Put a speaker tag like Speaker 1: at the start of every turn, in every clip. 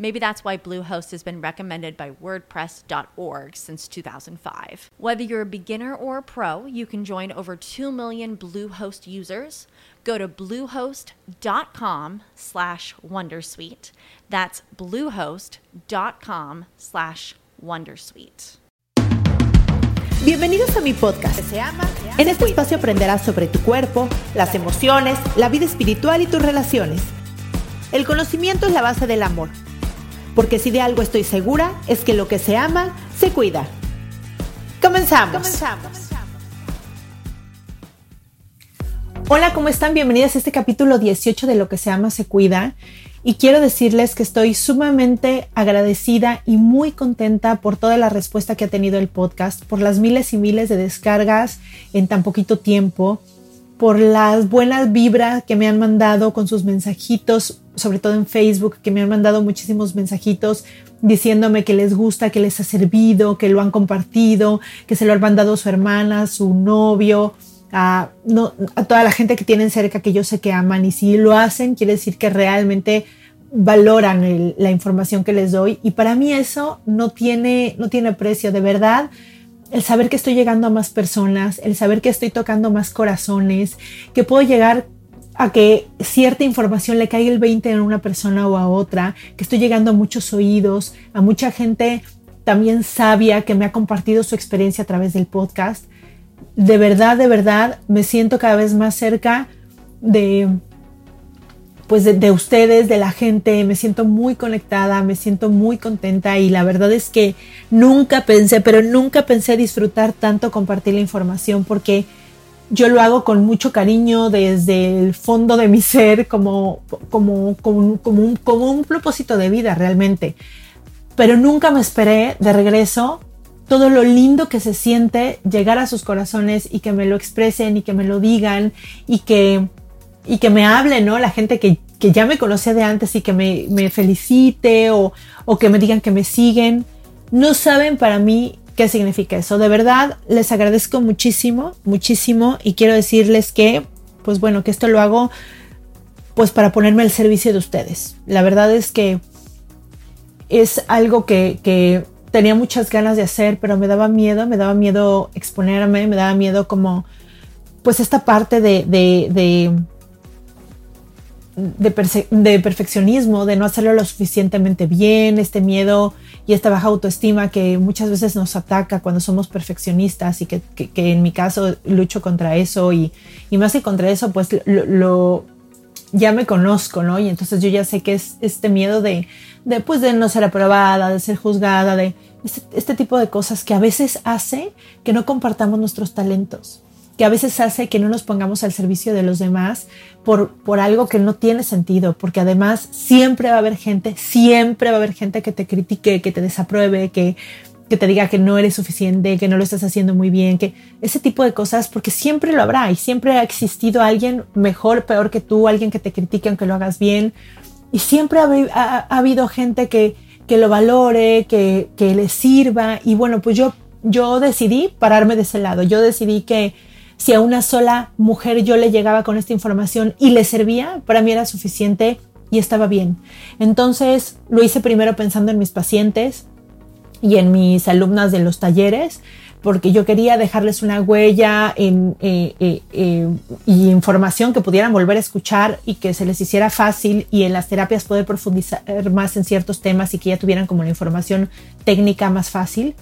Speaker 1: Maybe that's why Bluehost has been recommended by WordPress.org since 2005. Whether you're a beginner or a pro, you can join over 2 million Bluehost users. Go to bluehost.com slash wondersuite. That's bluehost.com slash wondersuite.
Speaker 2: Bienvenidos a mi podcast. En este espacio aprenderás sobre tu cuerpo, las emociones, la vida espiritual y tus relaciones. El conocimiento es la base del amor porque si de algo estoy segura es que lo que se ama, se cuida. Comenzamos. Hola, ¿cómo están? Bienvenidas a este capítulo 18 de Lo que se ama, se cuida. Y quiero decirles que estoy sumamente agradecida y muy contenta por toda la respuesta que ha tenido el podcast, por las miles y miles de descargas en tan poquito tiempo por las buenas vibras que me han mandado con sus mensajitos, sobre todo en Facebook, que me han mandado muchísimos mensajitos diciéndome que les gusta, que les ha servido, que lo han compartido, que se lo han mandado su hermana, su novio, a, a toda la gente que tienen cerca que yo sé que aman. Y si lo hacen quiere decir que realmente valoran la información que les doy. Y para mí eso no tiene, no tiene precio, de verdad. El saber que estoy llegando a más personas, el saber que estoy tocando más corazones, que puedo llegar a que cierta información le caiga el 20 en una persona o a otra, que estoy llegando a muchos oídos, a mucha gente también sabia que me ha compartido su experiencia a través del podcast. De verdad, de verdad, me siento cada vez más cerca de, pues de, ustedes, de la gente, me siento muy conectada, me siento muy contenta y la verdad es que nunca pensé, pero nunca pensé disfrutar tanto compartir la información porque yo lo hago con mucho cariño desde el fondo de mi ser como, como, como, un, como un propósito de vida realmente. Pero nunca me esperé de regreso todo lo lindo que se siente llegar a sus corazones y que me lo expresen y que me lo digan y que y que me hable, ¿no? La gente que, ya me conocía de antes y que me, felicite o, o, que me digan que me siguen. No saben para mí qué significa eso. De verdad, les agradezco muchísimo, muchísimo y quiero decirles que, pues bueno, que esto lo hago pues para ponerme al servicio de ustedes. La verdad es que es algo que, que tenía muchas ganas de hacer, pero me daba miedo, me daba miedo exponerme, me daba miedo como, pues esta parte de, de de, perfeccionismo, de no hacerlo lo suficientemente bien, este miedo y esta baja autoestima que muchas veces nos ataca cuando somos perfeccionistas y que, en mi caso lucho contra eso y, más que contra eso, pues lo, ya me conozco, ¿no? Y entonces yo ya sé que es este miedo de, de, pues, de no ser aprobada, de ser juzgada, de este, este tipo de cosas que a veces hace que no compartamos nuestros talentos que a veces hace que no nos pongamos al servicio de los demás por, por algo que no tiene sentido, porque además siempre va a haber gente, siempre va a haber gente que te critique, que te desapruebe, que, que te diga que no eres suficiente, que no lo estás haciendo muy bien, que ese tipo de cosas, porque siempre lo habrá y siempre ha existido alguien mejor, peor que tú, alguien que te critique aunque lo hagas bien. Y siempre ha, habido gente que, que lo valore, que, que le sirva. Y bueno, pues yo, yo decidí pararme de ese lado. Yo decidí que, si a una sola mujer yo le llegaba con esta información y le servía, para mí era suficiente y estaba bien. Entonces lo hice primero pensando en mis pacientes y en mis alumnas de los talleres, porque yo quería dejarles una huella en, eh, eh, eh, y información que pudieran volver a escuchar y que se les hiciera fácil y en las terapias poder profundizar más en ciertos temas y que ya tuvieran como la información técnica más fácil.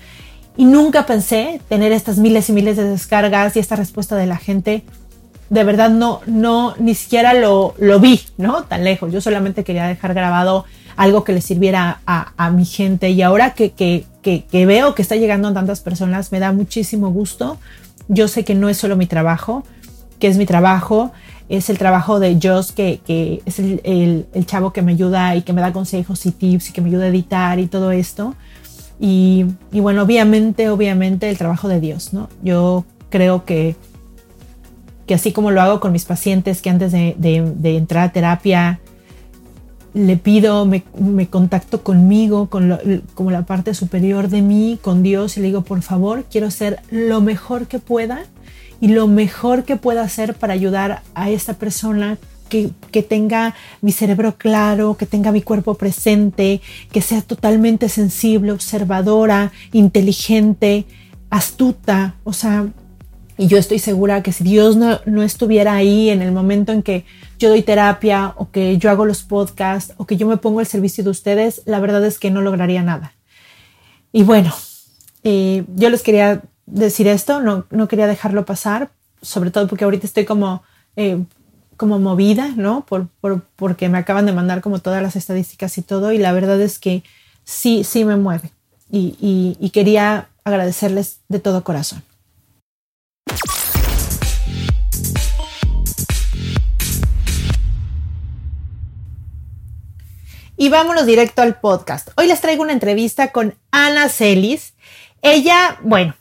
Speaker 2: Y nunca pensé tener estas miles y miles de descargas y esta respuesta de la gente de verdad no, no, ni siquiera lo, lo vi, ¿no? Tan lejos. Yo solamente quería dejar grabado algo que le sirviera a, mi gente y ahora que, que, que, veo que está llegando a tantas personas, me da muchísimo gusto. Yo sé que no es solo mi trabajo, que es mi trabajo, es el trabajo de Joss, que, que es el, el, chavo que me ayuda y que me da consejos y tips y que me ayuda a editar y todo esto. Y, y bueno, obviamente, obviamente el trabajo de Dios, ¿no? Yo creo que, que así como lo hago con mis pacientes que antes de, de, entrar a terapia le pido, me, contacto conmigo, con como la parte superior de mí, con Dios, y le digo, por favor, quiero hacer lo mejor que pueda y lo mejor que pueda hacer para ayudar a esta persona que, tenga mi cerebro claro, que tenga mi cuerpo presente, que sea totalmente sensible, observadora, inteligente, astuta, o sea, y yo estoy segura que si Dios no, no, estuviera ahí en el momento en que yo doy terapia o que yo hago los podcasts o que yo me pongo al servicio de ustedes, la verdad es que no lograría nada. Y bueno, eh, yo les quería decir esto, no, no, quería dejarlo pasar, sobre todo porque ahorita estoy como, eh, como movida, ¿no? Por, por, porque me acaban de mandar como todas las estadísticas y todo, y la verdad es que sí, sí me mueve. y, y, y quería agradecerles de todo corazón. Y vámonos directo al podcast. Hoy les traigo una entrevista con Ana Celis. Ella, bueno,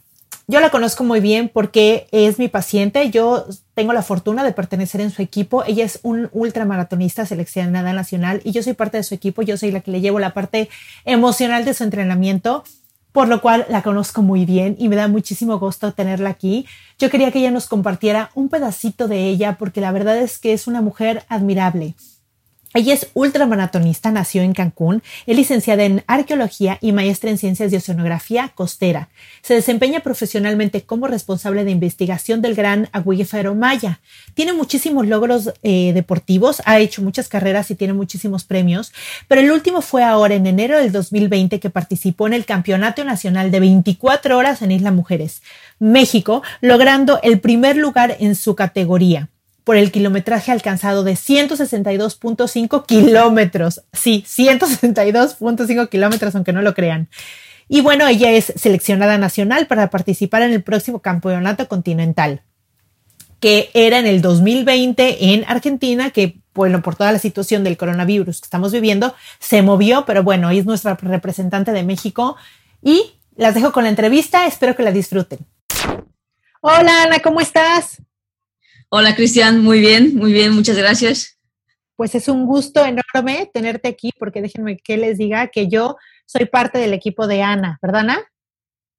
Speaker 2: yo la conozco muy bien porque es mi paciente. Yo tengo la fortuna de pertenecer en su equipo. Ella es un ultramaratonista seleccionada nacional y yo soy parte de su equipo. Yo soy la que le llevo la parte emocional de su entrenamiento, por lo cual la conozco muy bien y me da muchísimo gusto tenerla aquí. Yo quería que ella nos compartiera un pedacito de ella porque la verdad es que es una mujer admirable ella es ultramaratonista, nació en Cancún, es licenciada en arqueología y maestra en ciencias de oceanografía costera. Se desempeña profesionalmente como responsable de investigación del gran acuífero Maya. Tiene muchísimos logros eh, deportivos, ha hecho muchas carreras y tiene muchísimos premios, pero el último fue ahora en enero del 2020 que participó en el Campeonato Nacional de 24 horas en Isla Mujeres, México, logrando el primer lugar en su categoría por el kilometraje alcanzado de 162.5 kilómetros. Sí, 162.5 kilómetros, aunque no lo crean. Y bueno, ella es seleccionada nacional para participar en el próximo campeonato continental, que era en el 2020 en Argentina, que bueno, por toda la situación del coronavirus que estamos viviendo, se movió, pero bueno, es nuestra representante de México. Y las dejo con la entrevista, espero que la disfruten. Hola Ana, ¿cómo estás?
Speaker 3: Hola Cristian, muy bien, muy bien, muchas gracias.
Speaker 2: Pues es un gusto enorme tenerte aquí porque déjenme que les diga que yo soy parte del equipo de Ana, ¿verdad Ana?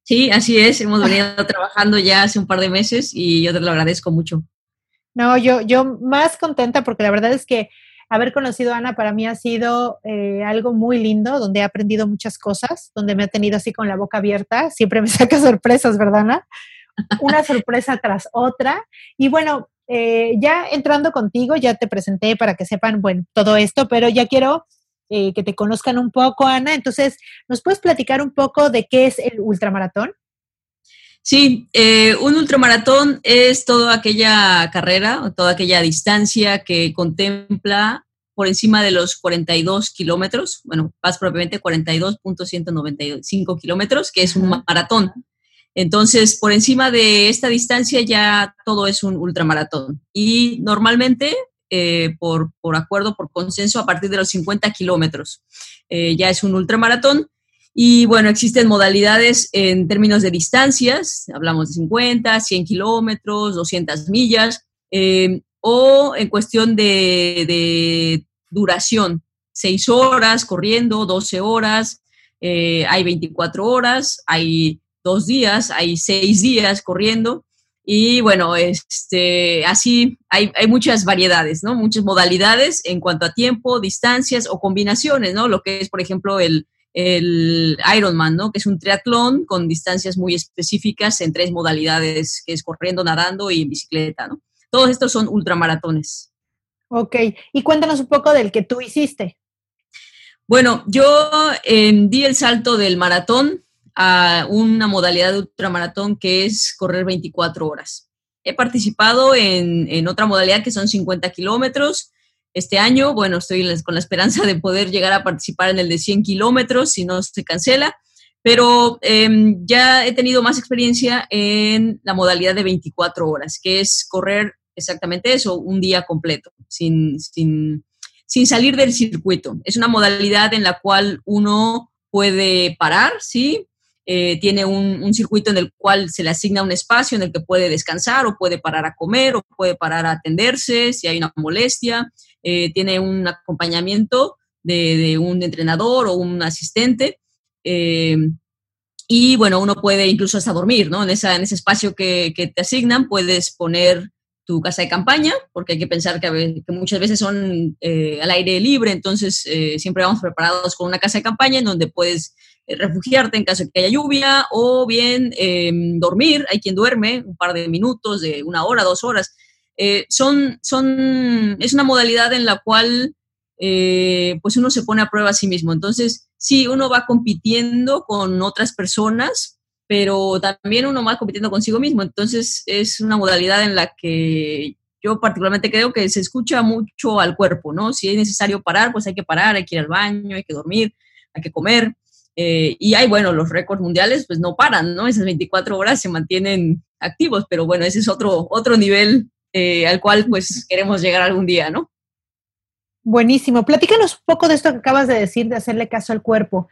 Speaker 3: Sí, así es, hemos venido trabajando ya hace un par de meses y yo te lo agradezco mucho.
Speaker 2: No, yo, yo más contenta porque la verdad es que haber conocido a Ana para mí ha sido eh, algo muy lindo, donde he aprendido muchas cosas, donde me ha tenido así con la boca abierta. Siempre me saca sorpresas, ¿verdad, Ana? Una sorpresa tras otra. Y bueno, eh, ya entrando contigo, ya te presenté para que sepan, bueno, todo esto, pero ya quiero eh, que te conozcan un poco, Ana. Entonces, ¿nos puedes platicar un poco de qué es el ultramaratón?
Speaker 3: Sí, eh, un ultramaratón es toda aquella carrera o toda aquella distancia que contempla por encima de los 42 kilómetros, bueno, más propiamente 42.195 kilómetros, que es un maratón. Entonces, por encima de esta distancia ya todo es un ultramaratón. Y normalmente, eh, por, acuerdo, por consenso, a partir de los 50 kilómetros eh, ya es un ultramaratón. Y bueno, existen modalidades en términos de distancias, hablamos de 50, 100 kilómetros, 200 millas, eh, o en cuestión de, de, duración, 6 horas corriendo, 12 horas, hay 24 horas, hay dos días, hay seis días corriendo. Y bueno, este, así hay, hay, muchas variedades, ¿no? Muchas modalidades en cuanto a tiempo, distancias o combinaciones, ¿no? Lo que es, por ejemplo, el, el Ironman, ¿no? Que es un triatlón con distancias muy específicas en tres modalidades, que es corriendo, nadando y en bicicleta, ¿no? Todos estos son ultramaratones.
Speaker 2: Ok, y cuéntanos un poco del que tú hiciste.
Speaker 3: Bueno, yo eh, di el salto del maratón a una modalidad de ultramaratón que es correr 24 horas. he participado en, en otra modalidad que son 50 kilómetros. Este año, bueno, estoy con la esperanza de poder llegar a participar en el de 100 kilómetros si no se cancela, pero em, ya he tenido más experiencia en la modalidad de 24 horas, que es correr exactamente eso, un día completo, sin, sin, sin salir del circuito. Es una modalidad en la cual uno puede parar, ¿sí? Eh, tiene un, circuito en el cual se le asigna un espacio en el que puede descansar o puede parar a comer o puede parar a atenderse si hay una molestia. Eh, tiene un acompañamiento de, un entrenador o un asistente. Eh, y bueno, uno puede incluso hasta dormir, ¿no? En, esa, en ese espacio que, te asignan puedes poner tu casa de campaña, porque hay que pensar que, muchas veces son al aire libre, entonces siempre vamos preparados con una casa de campaña en donde puedes refugiarte en caso de que haya lluvia o bien em, dormir, hay quien duerme un par de minutos, de una hora, dos horas. son, son, es una modalidad en la cual pues uno se pone a prueba a sí mismo. Entonces, sí, uno va compitiendo con otras personas, pero también uno más compitiendo consigo mismo. Entonces es una modalidad en la que yo particularmente creo que se escucha mucho al cuerpo, ¿no? Si es necesario parar, pues hay que parar, hay que ir al baño, hay que dormir, hay que comer. Eh, y hay, bueno, los récords mundiales pues no paran, ¿no? Esas 24 horas se mantienen activos, pero bueno, ese es otro, otro nivel eh, al cual pues queremos llegar algún día, ¿no?
Speaker 2: Buenísimo. Platícanos un poco de esto que acabas de decir, de hacerle caso al cuerpo.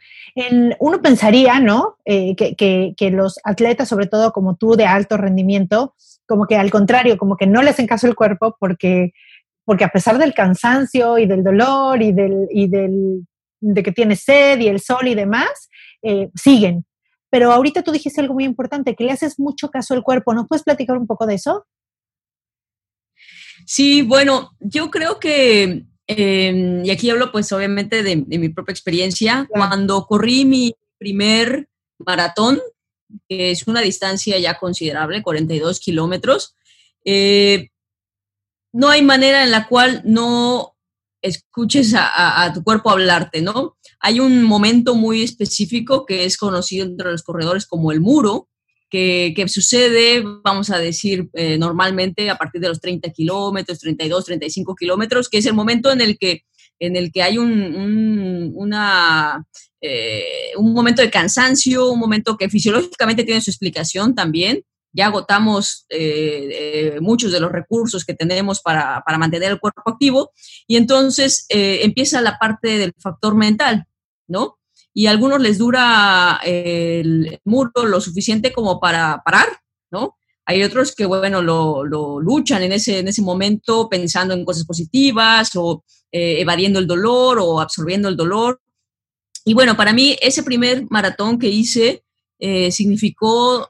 Speaker 2: uno pensaría, ¿no? Eh, que, los atletas, sobre todo como tú, de alto rendimiento, como que al contrario, como que no le hacen caso al cuerpo porque, porque a pesar del cansancio y del dolor y, del, y del, de que tiene sed y el sol y demás, eh, siguen. Pero ahorita tú dijiste algo muy importante, que le haces mucho caso al cuerpo. ¿Nos puedes platicar un poco de eso?
Speaker 3: Sí, bueno, yo creo que Em, y aquí hablo pues obviamente de, mi propia experiencia. Cuando corrí mi primer maratón, que es una distancia ya considerable, 42 kilómetros, eh, no hay manera en la cual no escuches a, tu cuerpo hablarte, ¿no? Hay un momento muy específico que es conocido entre los corredores como el muro, que, sucede, vamos a decir, eh, normalmente a partir de los 30 kilómetros, 32, 35 kilómetros, que es el momento en el que, en el que hay un, una, eh, un momento de cansancio, un momento que fisiológicamente tiene su explicación también. Ya agotamos eh, muchos de los recursos que tenemos para, para, mantener el cuerpo activo y entonces empieza la parte del factor mental, ¿no? y a algunos les dura el muro lo suficiente como para parar, ¿no? Hay otros que, bueno, lo, luchan en ese, en ese momento pensando en cosas positivas o eh, evadiendo el dolor o absorbiendo el dolor. Y bueno, para mí ese primer maratón que hice eh, significó...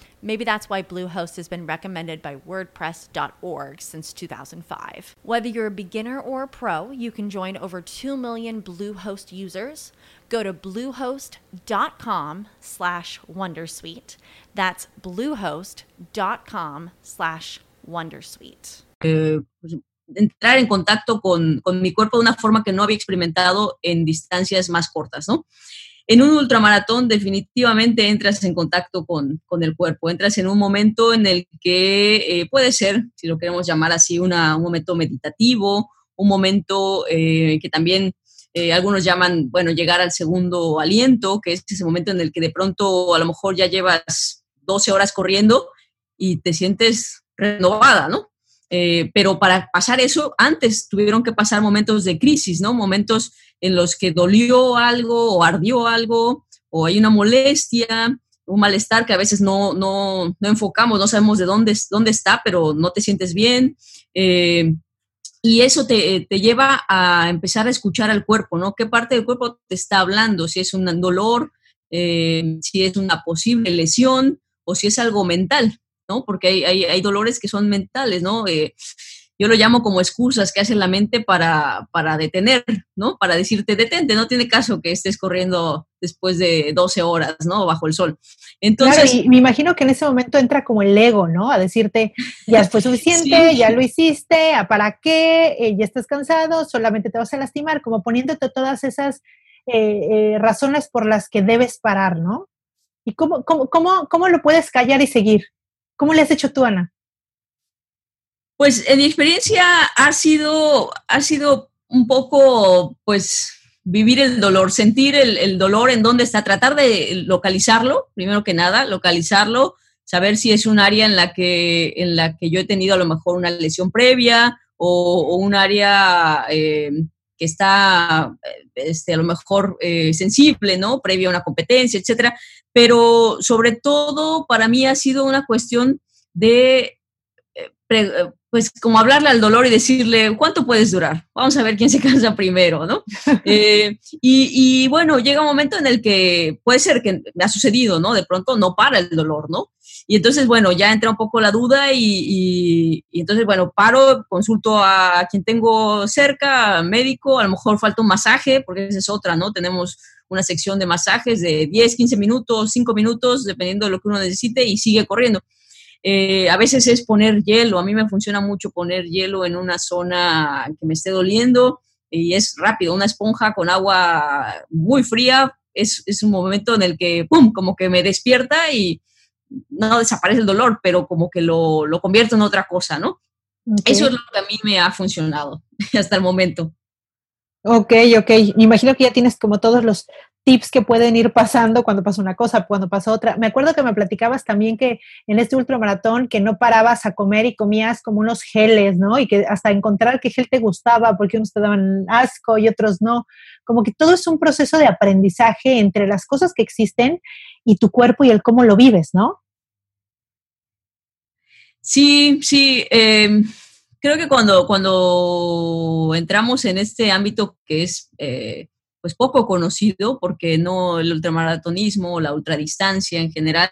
Speaker 1: Maybe that's why Bluehost has been recommended by WordPress.org since 2005. Whether you're a beginner or a pro, you can join over 2 million Bluehost users. Go to bluehost.com slash wondersuite. That's bluehost.com slash wondersuite.
Speaker 3: Eh, entrar en contacto con, con mi cuerpo de una forma que no había experimentado en distancias más cortas, ¿no? En un ultramaratón definitivamente entras en contacto con, el cuerpo, entras en un momento en el que eh, puede ser, si lo queremos llamar así, un momento meditativo, un momento eh, que también eh, algunos llaman, bueno, llegar al segundo aliento, que es ese momento en el que de pronto a lo mejor ya llevas 12 horas corriendo y te sientes renovada, ¿no? pero para pasar eso, antes tuvieron que pasar momentos de crisis, ¿no? Momentos en los que dolió algo o ardió algo o hay una molestia un malestar que a veces no, no, no, enfocamos, no sabemos de dónde, dónde está, pero no te sientes bien. Eh, y eso te, te, lleva a empezar a escuchar al cuerpo, ¿no? ¿Qué parte del cuerpo te está hablando? Si es un dolor, eh, si es una posible lesión o si es algo mental, ¿no? Porque hay, hay, hay dolores que son mentales, ¿no? Eh, yo lo llamo como excusas que hace la mente para, para detener, ¿no? Para decirte, detente, no tiene caso que estés corriendo después de 12 horas, ¿no? Bajo el sol.
Speaker 2: Entonces, claro, y me imagino que en ese momento entra como el ego, ¿no? A decirte, ya fue suficiente, ya lo hiciste, ¿para qué? Eh, ya estás cansado, solamente te vas a lastimar, como poniéndote todas esas eh, eh, razones por las que debes parar, ¿no? ¿Y cómo, cómo, cómo, cómo lo puedes callar y seguir? ¿Cómo le has hecho tú, Ana?
Speaker 3: Pues en mi experiencia ha sido, ha sido un poco, pues, vivir el dolor, sentir el, dolor en dónde está, tratar de localizarlo, primero que nada, localizarlo, saber si es un área en la que, en la que yo he tenido a lo mejor una lesión previa o, un área eh, que está este, a lo mejor eh, sensible, ¿no? Previa a una competencia, etcétera. Pero sobre todo para mí ha sido una cuestión de eh, pues como hablarle al dolor y decirle, ¿cuánto puedes durar? Vamos a ver quién se cansa primero, ¿no? Eh, y, bueno, llega un momento en el que puede ser que me ha sucedido, ¿no? De pronto no para el dolor, ¿no? Y entonces, bueno, ya entra un poco la duda y, entonces, bueno, paro, consulto a quien tengo cerca, médico, a lo mejor falta un masaje, porque esa es otra, ¿no? Tenemos una sección de masajes de 10, 15 minutos, 5 minutos, dependiendo de lo que uno necesite y sigue corriendo. Eh, a veces es poner hielo, a mí me funciona mucho poner hielo en una zona que me esté doliendo y es rápido, una esponja con agua muy fría, es, es un momento en el que, ¡pum!, como que me despierta y no desaparece el dolor, pero como que lo, lo convierto en otra cosa, ¿no? Eso es lo que a mí me ha funcionado hasta el momento.
Speaker 2: Ok, ok. Me imagino que ya tienes como todos los tips que pueden ir pasando cuando pasa una cosa, cuando pasa otra. Me acuerdo que me platicabas también que en este ultramaratón que no parabas a comer y comías como unos geles, ¿no? Y que hasta encontrar qué gel te gustaba, porque unos te daban asco y otros no. Como que todo es un proceso de aprendizaje entre las cosas que existen y tu cuerpo y el cómo lo vives, ¿no?
Speaker 3: Sí, sí. Em, creo que cuando, cuando entramos en este ámbito que es eh, pues poco conocido, porque no el ultramaratonismo, la ultradistancia en general,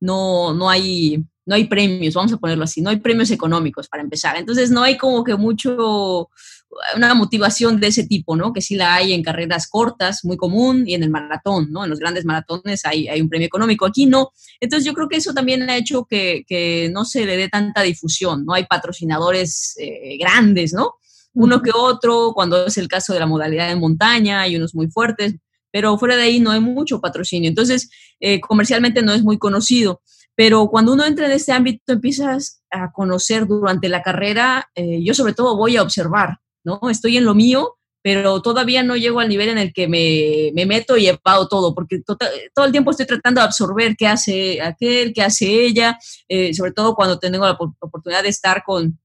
Speaker 3: no, no hay no hay premios, vamos a ponerlo así, no hay premios económicos para empezar. Entonces no hay como que mucho, una motivación de ese tipo, ¿no? Que sí la hay en carreras cortas, muy común, y en el maratón, ¿no? En los grandes maratones hay, hay un premio económico, aquí no. Entonces yo creo que eso también ha hecho que, que no se le dé tanta difusión, no hay patrocinadores eh, grandes, ¿no? Uno que otro, cuando es el caso de la modalidad de montaña, hay unos muy fuertes, pero fuera de ahí no hay mucho patrocinio. Entonces, eh, comercialmente no es muy conocido. Pero cuando uno entra en este ámbito, empiezas a conocer durante la carrera, eh, yo sobre todo voy a observar, ¿no? Estoy en lo mío, pero todavía no llego al nivel en el que me, me meto y he pagado todo, porque tota, todo el tiempo estoy tratando de absorber qué hace aquel, qué hace ella, eh, sobre todo cuando tengo la oportunidad de estar con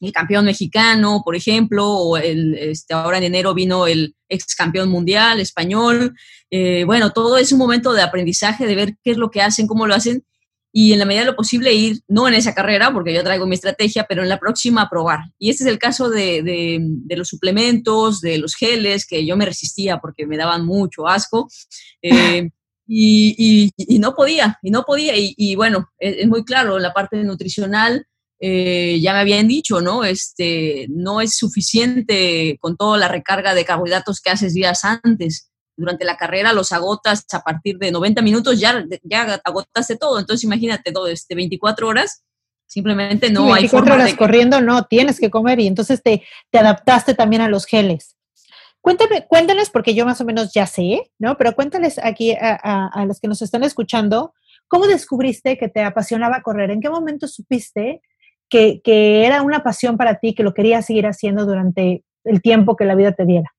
Speaker 3: el campeón mexicano, por ejemplo, o el, este, ahora en enero vino el ex campeón mundial español. Eh, bueno, todo es un momento de aprendizaje, de ver qué es lo que hacen, cómo lo hacen, y en la medida de lo posible ir, no en esa carrera, porque yo traigo mi estrategia, pero en la próxima a probar. Y este es el caso de, de, los suplementos, de los geles, que yo me resistía porque me daban mucho asco. Eh, y, y, no podía, y no podía. Y, bueno, es, muy claro, la parte nutricional, eh, ya me habían dicho, ¿no? Este, no es suficiente con toda la recarga de carbohidratos que haces días antes durante la carrera los agotas a partir de 90 minutos, ya, ya agotaste todo. Entonces, imagínate, todo este 24 horas, simplemente no hay
Speaker 2: forma horas corriendo, no, tienes que comer y entonces te, te adaptaste también a los geles. Cuéntame, cuéntales, porque yo más o menos ya sé, ¿no? Pero cuéntales aquí a, a, los que nos están escuchando, ¿cómo descubriste que te apasionaba correr? ¿En qué momento supiste que, era una pasión para ti, que lo querías seguir haciendo durante el tiempo que la vida te diera?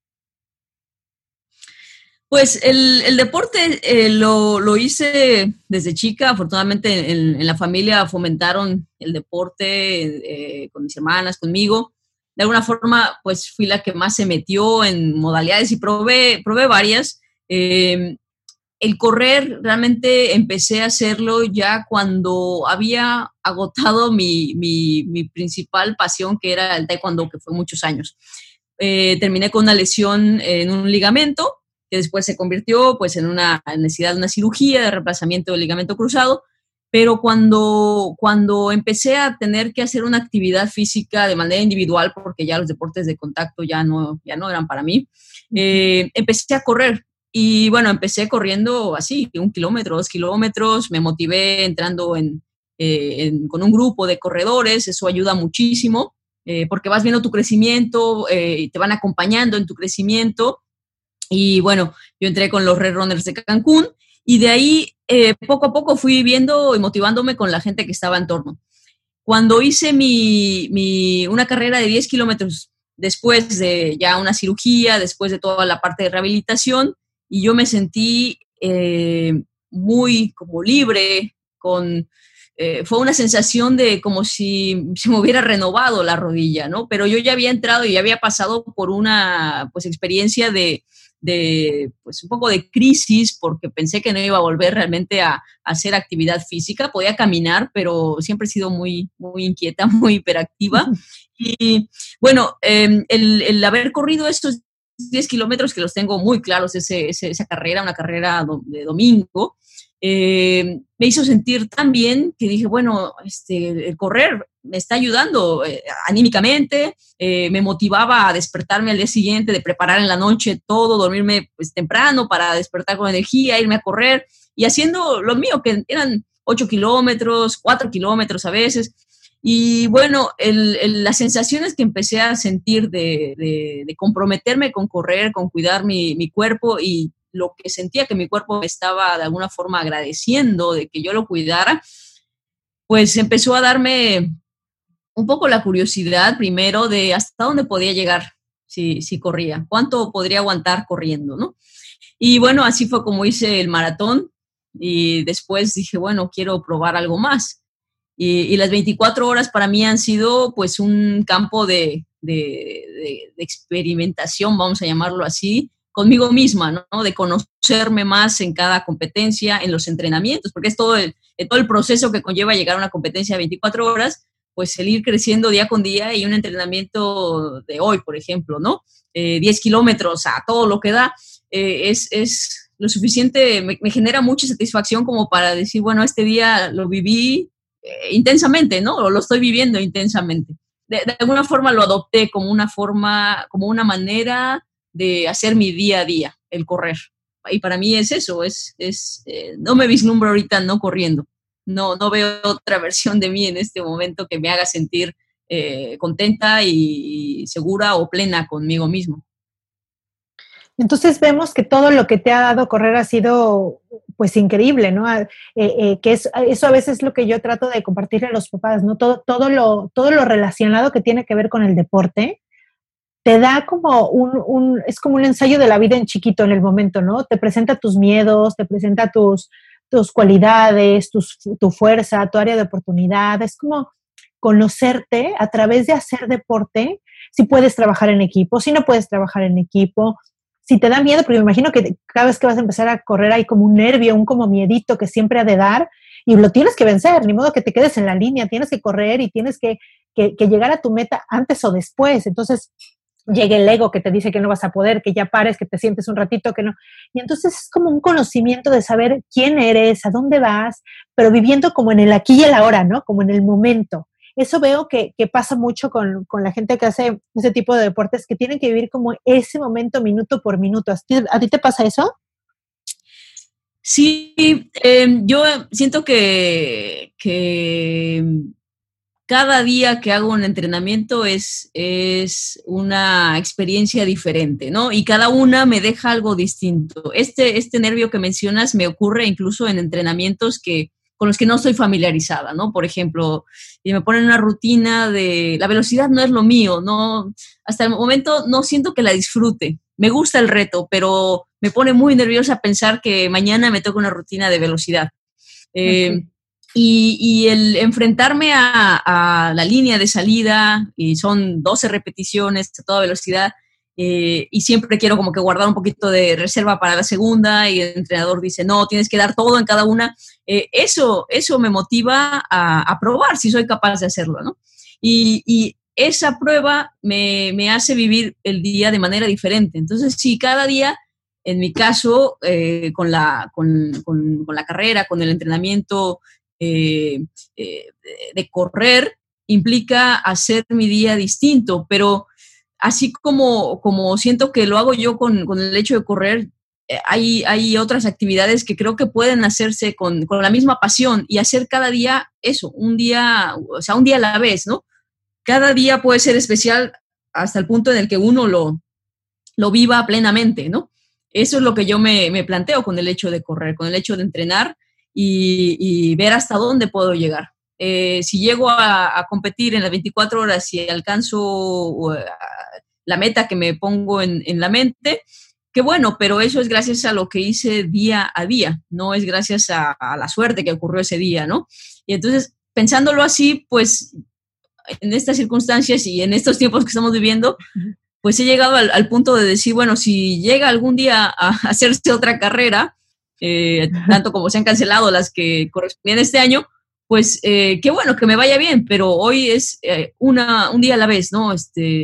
Speaker 3: Pues el, deporte eh, lo, hice desde chica. Afortunadamente en, la familia fomentaron el deporte eh, con mis hermanas, conmigo. De alguna forma, pues fui la que más se metió en modalidades y probé, probé varias. Em, el correr realmente empecé a hacerlo ya cuando había agotado mi, principal pasión, que era el taekwondo, que fue muchos años. Eh, terminé con una lesión en un ligamento, que después se convirtió pues, en una necesidad de una cirugía de reemplazamiento del ligamento cruzado, pero cuando, cuando empecé a tener que hacer una actividad física de manera individual, porque ya los deportes de contacto ya no, ya no eran para mí, eh, empecé a correr. Y bueno, empecé corriendo así, un kilómetro, dos kilómetros, me motivé entrando en, eh, con un grupo de corredores, eso ayuda muchísimo, eh, porque vas viendo tu crecimiento, te van acompañando en tu crecimiento. Y bueno, yo entré con los Red Runners de Cancún y de ahí eh, poco a poco fui viendo y motivándome con la gente que estaba en torno. Cuando hice mi, una carrera de 10 kilómetros después de ya una cirugía, después de toda la parte de rehabilitación, y yo me sentí eh, muy como libre, con, eh, fue una sensación de como si se me hubiera renovado la rodilla, ¿no? Pero yo ya había entrado y ya había pasado por una pues, experiencia de, de pues un poco de crisis porque pensé que no iba a volver realmente a, hacer actividad física, podía caminar, pero siempre he sido muy, muy inquieta, muy hiperactiva. Y bueno, em, el, haber corrido estos 10 kilómetros, que los tengo muy claros, esa carrera, una carrera de domingo, eh, me hizo sentir tan bien que dije, bueno, este, el correr me está ayudando eh, anímicamente, eh, me motivaba a despertarme al día siguiente, de preparar en la noche todo, dormirme pues, temprano para despertar con energía, irme a correr y haciendo lo mío, que eran 8 kilómetros, 4 kilómetros a veces. Y bueno, las sensaciones que empecé a sentir de, comprometerme con correr, con cuidar mi, cuerpo y lo que sentía que mi cuerpo estaba de alguna forma agradeciendo de que yo lo cuidara, pues empezó a darme un poco la curiosidad primero de hasta dónde podía llegar si, si corría, cuánto podría aguantar corriendo, ¿no? Y bueno, así fue como hice el maratón y después dije, bueno, quiero probar algo más. Y, las 24 horas para mí han sido pues un campo de, de experimentación, vamos a llamarlo así, conmigo misma, ¿no? De conocerme más en cada competencia, en los entrenamientos, porque es todo el, todo el proceso que conlleva llegar a una competencia de 24 horas, pues el ir creciendo día con día y un entrenamiento de hoy, por ejemplo, ¿no? 10 eh, kilómetros a todo lo que da, eh, es, es, lo suficiente, me, genera mucha satisfacción como para decir, bueno, este día lo viví eh, intensamente, ¿no? Lo estoy viviendo intensamente. De, de, alguna forma lo adopté como una forma, como una manera de hacer mi día a día, el correr. Y para mí es eso, es, es eh, no me vislumbro ahorita no corriendo. No, no veo otra versión de mí en este momento que me haga sentir eh, contenta y, segura o plena conmigo mismo.
Speaker 2: Entonces vemos que todo lo que te ha dado correr ha sido pues increíble, ¿no? Eh, que es, eso a veces es lo que yo trato de compartirle a los papás, ¿no? Todo, todo, lo, todo lo relacionado que tiene que ver con el deporte, te da como un, es como un ensayo de la vida en chiquito en el momento, ¿no? Te presenta tus miedos, te presenta tus, tus cualidades, tu fuerza, tu área de oportunidad. Es como conocerte a través de hacer deporte, si puedes trabajar en equipo, si no puedes trabajar en equipo, si te da miedo, porque me imagino que cada vez que vas a empezar a correr hay como un nervio, un como miedito que siempre ha de dar y lo tienes que vencer, ni modo que te quedes en la línea, tienes que correr y tienes que, que llegar a tu meta antes o después. Entonces, llegue el ego que te dice que no vas a poder, que ya pares, que te sientes un ratito, que no. Y entonces es como un conocimiento de saber quién eres, a dónde vas, pero viviendo como en el aquí y el ahora, ¿no? Como en el momento. Eso veo que, pasa mucho con, la gente que hace ese tipo de deportes, que tienen que vivir como ese momento minuto por minuto. ¿A ti, te pasa eso?
Speaker 3: Sí, em, yo siento que, que cada día que hago un entrenamiento es, es una experiencia diferente, ¿no? Y cada una me deja algo distinto. Este, este nervio que mencionas me ocurre incluso en entrenamientos que, con los que no estoy familiarizada, ¿no? Por ejemplo, y me ponen una rutina de la velocidad no es lo mío, no hasta el momento no siento que la disfrute. Me gusta el reto, pero me pone muy nerviosa pensar que mañana me toca una rutina de velocidad. Eh, y, el enfrentarme a, la línea de salida, y son 12 repeticiones a toda velocidad, eh, y siempre quiero como que guardar un poquito de reserva para la segunda y el entrenador dice, no, tienes que dar todo en cada una. Eh, eso, eso me motiva a, probar si soy capaz de hacerlo, ¿no? Y, esa prueba me, me, hace vivir el día de manera diferente. Entonces, si cada día, en mi caso, eh, con, la, con, con, la carrera, con el entrenamiento de correr, implica hacer mi día distinto, pero así como, como siento que lo hago yo con, el hecho de correr, eh, hay, hay, otras actividades que creo que pueden hacerse con, la misma pasión y hacer cada día eso, un día, o sea, un día a la vez, ¿no? Cada día puede ser especial hasta el punto en el que uno lo, lo viva plenamente, ¿no? Eso es lo que yo me, planteo con el hecho de correr, con el hecho de entrenar y, ver hasta dónde puedo llegar. Eh, si llego a, competir en las 24 horas y alcanzo la meta que me pongo en, la mente, qué bueno, pero eso es gracias a lo que hice día a día, no es gracias a, la suerte que ocurrió ese día, ¿no? Y entonces, pensándolo así, pues en estas circunstancias y en estos tiempos que estamos viviendo, pues he llegado al, punto de decir, bueno, si llega algún día a hacerse otra carrera, eh, tanto como se han cancelado las que correspondían este año, pues eh, qué bueno que me vaya bien, pero hoy es eh, una, un día a la vez, ¿no? Este,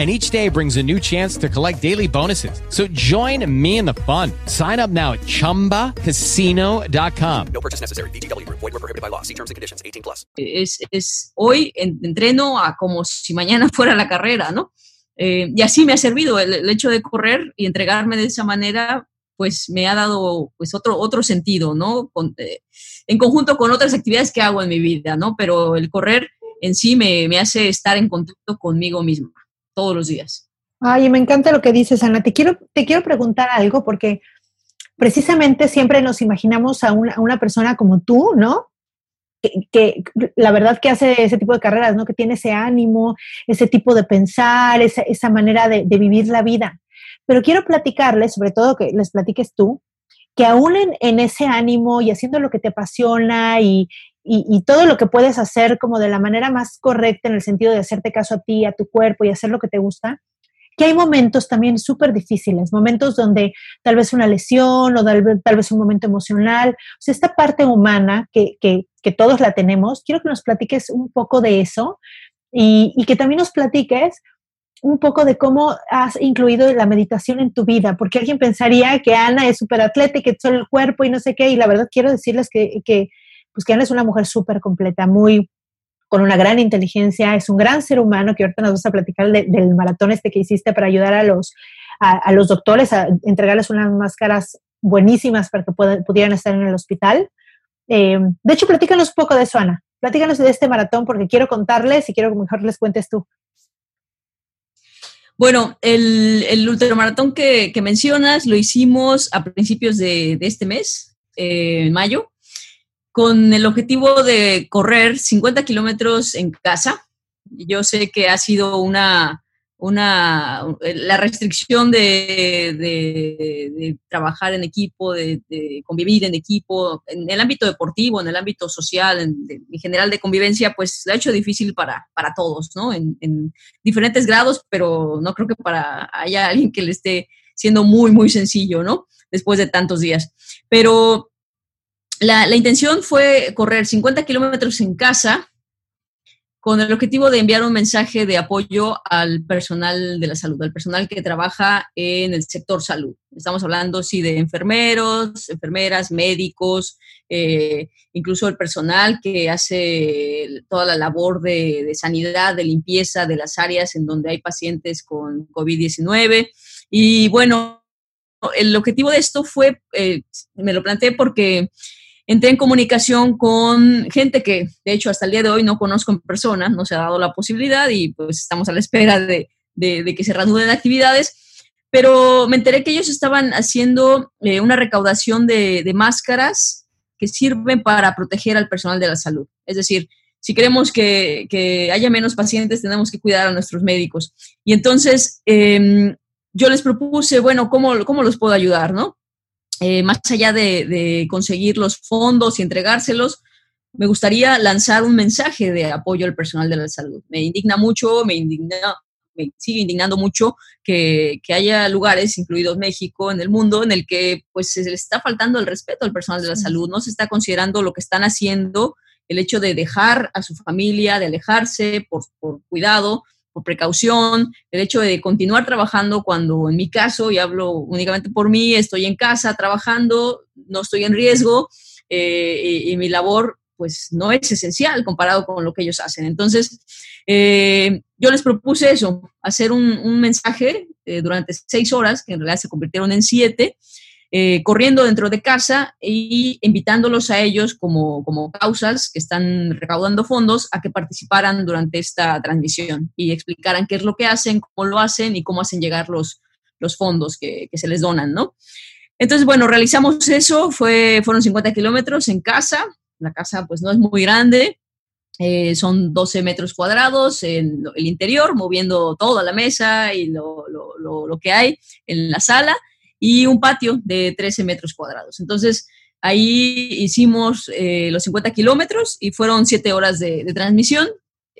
Speaker 4: and each day brings a new chance to collect daily bonuses. So join me in the fun. Sign up now at ChumbaCasino.com. No purchase necessary. BGW. Void were prohibited by law. See terms and conditions.
Speaker 3: 18 plus. Es, es hoy entreno a como si mañana fuera la carrera, ¿no? Eh, y así me ha servido el, el, hecho de correr y entregarme de esa manera, pues me ha dado pues otro, otro sentido, ¿no? Con, eh, en conjunto con otras actividades que hago en mi vida, ¿no? Pero el correr en sí me, me hace estar en contacto conmigo misma todos los días.
Speaker 2: Ay, me encanta lo que dices, Ana. Te quiero, te quiero preguntar algo porque precisamente siempre nos imaginamos a una, a una persona como tú, ¿no? Que, la verdad que hace ese tipo de carreras, ¿no? Que tiene ese ánimo, ese tipo de pensar, esa, esa manera de, de, vivir la vida. Pero quiero platicarles, sobre todo que les platiques tú, que aún en, en, ese ánimo y haciendo lo que te apasiona y, y, todo lo que puedes hacer como de la manera más correcta en el sentido de hacerte caso a ti, a tu cuerpo y hacer lo que te gusta, que hay momentos también súper difíciles, momentos donde tal vez una lesión o tal vez, un momento emocional, o sea, esta parte humana que, que, todos la tenemos, quiero que nos platiques un poco de eso y, que también nos platiques un poco de cómo has incluido la meditación en tu vida, porque alguien pensaría que Ana es súper atleta y que solo el cuerpo y no sé qué, y la verdad quiero decirles que pues que Ana es una mujer súper completa, muy con una gran inteligencia, es un gran ser humano, que ahorita nos vas a platicar del maratón este que hiciste para ayudar a los, a, los doctores, a entregarles unas máscaras buenísimas para que pudieran estar en el hospital. Eh, de hecho, platícanos un poco de eso, Ana. Platícanos de este maratón porque quiero contarles y quiero que mejor les cuentes tú.
Speaker 3: Bueno, el, el ultramaratón que, que, mencionas lo hicimos a principios de, de este mes, eh, en mayo con el objetivo de correr 50 kilómetros en casa. Yo sé que ha sido una, una, la restricción de, trabajar en equipo, de, convivir en equipo, en el ámbito deportivo, en el ámbito social, en, general de convivencia, pues lo ha hecho difícil para, para todos, ¿no? En, diferentes grados, pero no creo que para haya alguien que le esté siendo muy, muy sencillo, ¿no? Después de tantos días. Pero la, intención fue correr 50 kilómetros en casa, con el objetivo de enviar un mensaje de apoyo al personal de la salud, al personal que trabaja en el sector salud. Estamos hablando, sí, de enfermeros, enfermeras, médicos, eh, incluso el personal que hace toda la labor de, sanidad, de limpieza de las áreas en donde hay pacientes con COVID-19. Y bueno, el objetivo de esto fue, eh, me lo planteé porque entré en comunicación con gente que, de hecho, hasta el día de hoy no conozco en persona, no se ha dado la posibilidad y pues estamos a la espera de, que se reanuden actividades, pero me enteré que ellos estaban haciendo eh, una recaudación de, máscaras que sirven para proteger al personal de la salud. Es decir, si queremos que, haya menos pacientes, tenemos que cuidar a nuestros médicos. Y entonces em, yo les propuse, bueno, ¿cómo, ¿cómo los puedo ayudar? ¿no? Eh, más allá de, conseguir los fondos y entregárselos, me gustaría lanzar un mensaje de apoyo al personal de la salud. Me indigna mucho, me indigna, me sigue indignando mucho que, haya lugares, incluidos México, en el mundo, en el que pues se le está faltando el respeto al personal de la salud, no se está considerando lo que están haciendo, el hecho de dejar a su familia, de alejarse por, por cuidado, por precaución, el hecho de continuar trabajando cuando en mi caso, y hablo únicamente por mí, estoy en casa trabajando, no estoy en riesgo eh, y, mi labor pues no es esencial comparado con lo que ellos hacen. Entonces, eh, yo les propuse eso, hacer un, mensaje eh, durante seis horas, que en realidad se convirtieron en siete, eh, corriendo dentro de casa y invitándolos a ellos como, como causas que están recaudando fondos a que participaran durante esta transmisión y explicaran qué es lo que hacen, cómo lo hacen y cómo hacen llegar los, los fondos que, que se les donan, ¿no? Entonces, bueno, realizamos eso, fue, fueron 50 kilómetros en casa, la casa pues no es muy grande, eh, son 12 metros cuadrados en el interior, moviendo toda la mesa y lo, lo, lo, que hay en la sala y un patio de 13 metros cuadrados. Entonces, ahí hicimos eh, los 50 kilómetros y fueron 7 horas de, transmisión.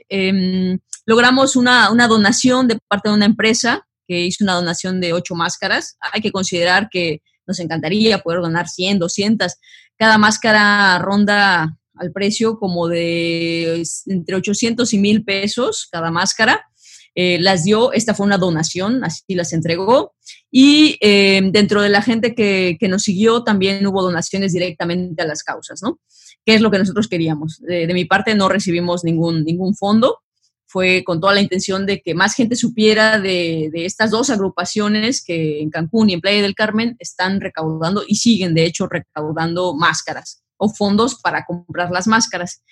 Speaker 3: Em, logramos una, una, donación de parte de una empresa que hizo una donación de 8 máscaras. Hay que considerar que nos encantaría poder donar 100, 200. Cada máscara ronda al precio como de entre 800 y 1000 pesos cada máscara. Eh, las dio, esta fue una donación, así las entregó. Y eh, dentro de la gente que, nos siguió también hubo donaciones directamente a las causas, ¿no? ¿Qué es lo que nosotros queríamos? De, mi parte no recibimos ningún, ningún fondo, fue con toda la intención de que más gente supiera de, de, estas dos agrupaciones que en Cancún y en Playa del Carmen están recaudando y siguen, de hecho, recaudando máscaras o fondos para comprar las máscaras.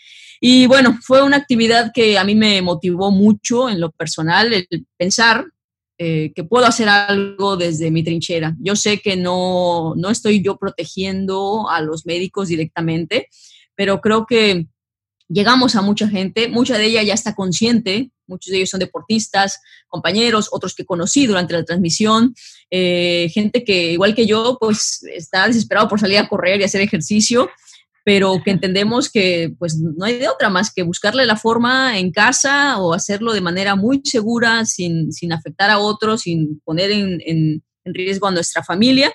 Speaker 3: Y bueno, fue una actividad que a mí me motivó mucho en lo personal, el pensar eh, que puedo hacer algo desde mi trinchera. Yo sé que no, no estoy yo protegiendo a los médicos directamente, pero creo que llegamos a mucha gente, mucha de ella ya está consciente, muchos de ellos son deportistas, compañeros, otros que conocí durante la transmisión, eh, gente que igual que yo, pues está desesperado por salir a correr y hacer ejercicio pero que entendemos que pues no hay de otra más que buscarle la forma en casa o hacerlo de manera muy segura, sin, sin afectar a otros, sin poner en, en, riesgo a nuestra familia.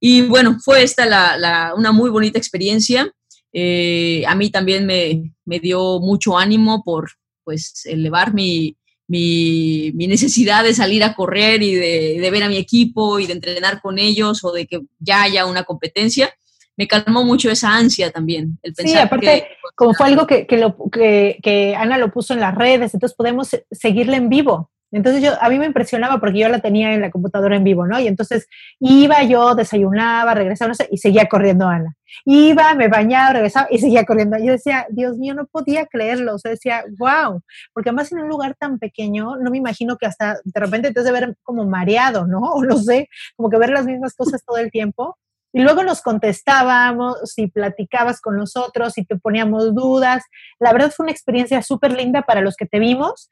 Speaker 3: Y bueno, fue esta la, la, una muy bonita experiencia. Eh, a mí también me, me, dio mucho ánimo por pues elevar mi, mi, mi, necesidad de salir a correr y de, de ver a mi equipo y de entrenar con ellos o de que ya haya una competencia me calmó mucho esa ansia también.
Speaker 2: El pensar sí, aparte, como fue algo que, que, lo, que, que, Ana lo puso en las redes, entonces podemos seguirle en vivo. Entonces yo, a mí me impresionaba porque yo la tenía en la computadora en vivo, ¿no? Y entonces iba yo, desayunaba, regresaba, no sé, y seguía corriendo Ana. Iba, me bañaba, regresaba y seguía corriendo. Yo decía, Dios mío, no podía creerlo. O sea, decía, wow, porque además en un lugar tan pequeño, no me imagino que hasta de repente te has de ver como mareado, ¿no? O no sé, como que ver las mismas cosas todo el tiempo. Y luego nos contestábamos y platicabas con nosotros y te poníamos dudas. La verdad fue una experiencia súper linda para los que te vimos,